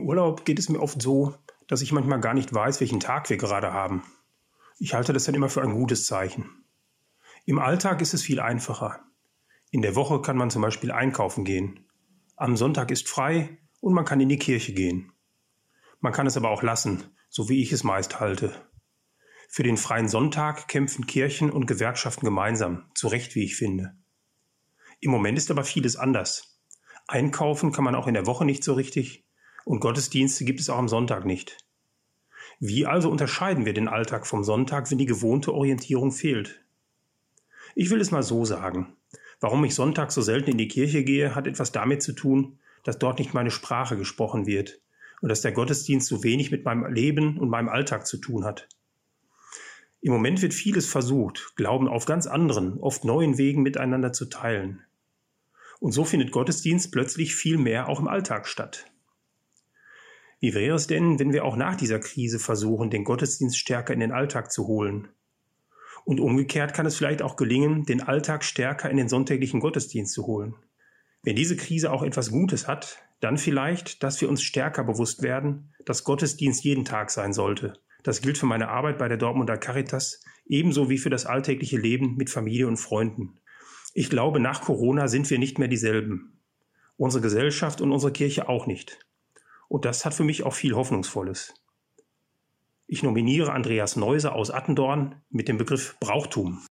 Urlaub geht es mir oft so, dass ich manchmal gar nicht weiß, welchen Tag wir gerade haben. Ich halte das dann immer für ein gutes Zeichen. Im Alltag ist es viel einfacher. In der Woche kann man zum Beispiel einkaufen gehen. Am Sonntag ist frei und man kann in die Kirche gehen. Man kann es aber auch lassen, so wie ich es meist halte. Für den freien Sonntag kämpfen Kirchen und Gewerkschaften gemeinsam, zu Recht, wie ich finde. Im Moment ist aber vieles anders. Einkaufen kann man auch in der Woche nicht so richtig und Gottesdienste gibt es auch am Sonntag nicht. Wie also unterscheiden wir den Alltag vom Sonntag, wenn die gewohnte Orientierung fehlt? Ich will es mal so sagen. Warum ich Sonntag so selten in die Kirche gehe, hat etwas damit zu tun, dass dort nicht meine Sprache gesprochen wird und dass der Gottesdienst so wenig mit meinem Leben und meinem Alltag zu tun hat. Im Moment wird vieles versucht, Glauben auf ganz anderen, oft neuen Wegen miteinander zu teilen. Und so findet Gottesdienst plötzlich viel mehr auch im Alltag statt. Wie wäre es denn, wenn wir auch nach dieser Krise versuchen, den Gottesdienst stärker in den Alltag zu holen? Und umgekehrt kann es vielleicht auch gelingen, den Alltag stärker in den sonntäglichen Gottesdienst zu holen. Wenn diese Krise auch etwas Gutes hat, dann vielleicht, dass wir uns stärker bewusst werden, dass Gottesdienst jeden Tag sein sollte. Das gilt für meine Arbeit bei der Dortmunder Caritas ebenso wie für das alltägliche Leben mit Familie und Freunden. Ich glaube, nach Corona sind wir nicht mehr dieselben. Unsere Gesellschaft und unsere Kirche auch nicht. Und das hat für mich auch viel Hoffnungsvolles. Ich nominiere Andreas Neuser aus Attendorn mit dem Begriff Brauchtum.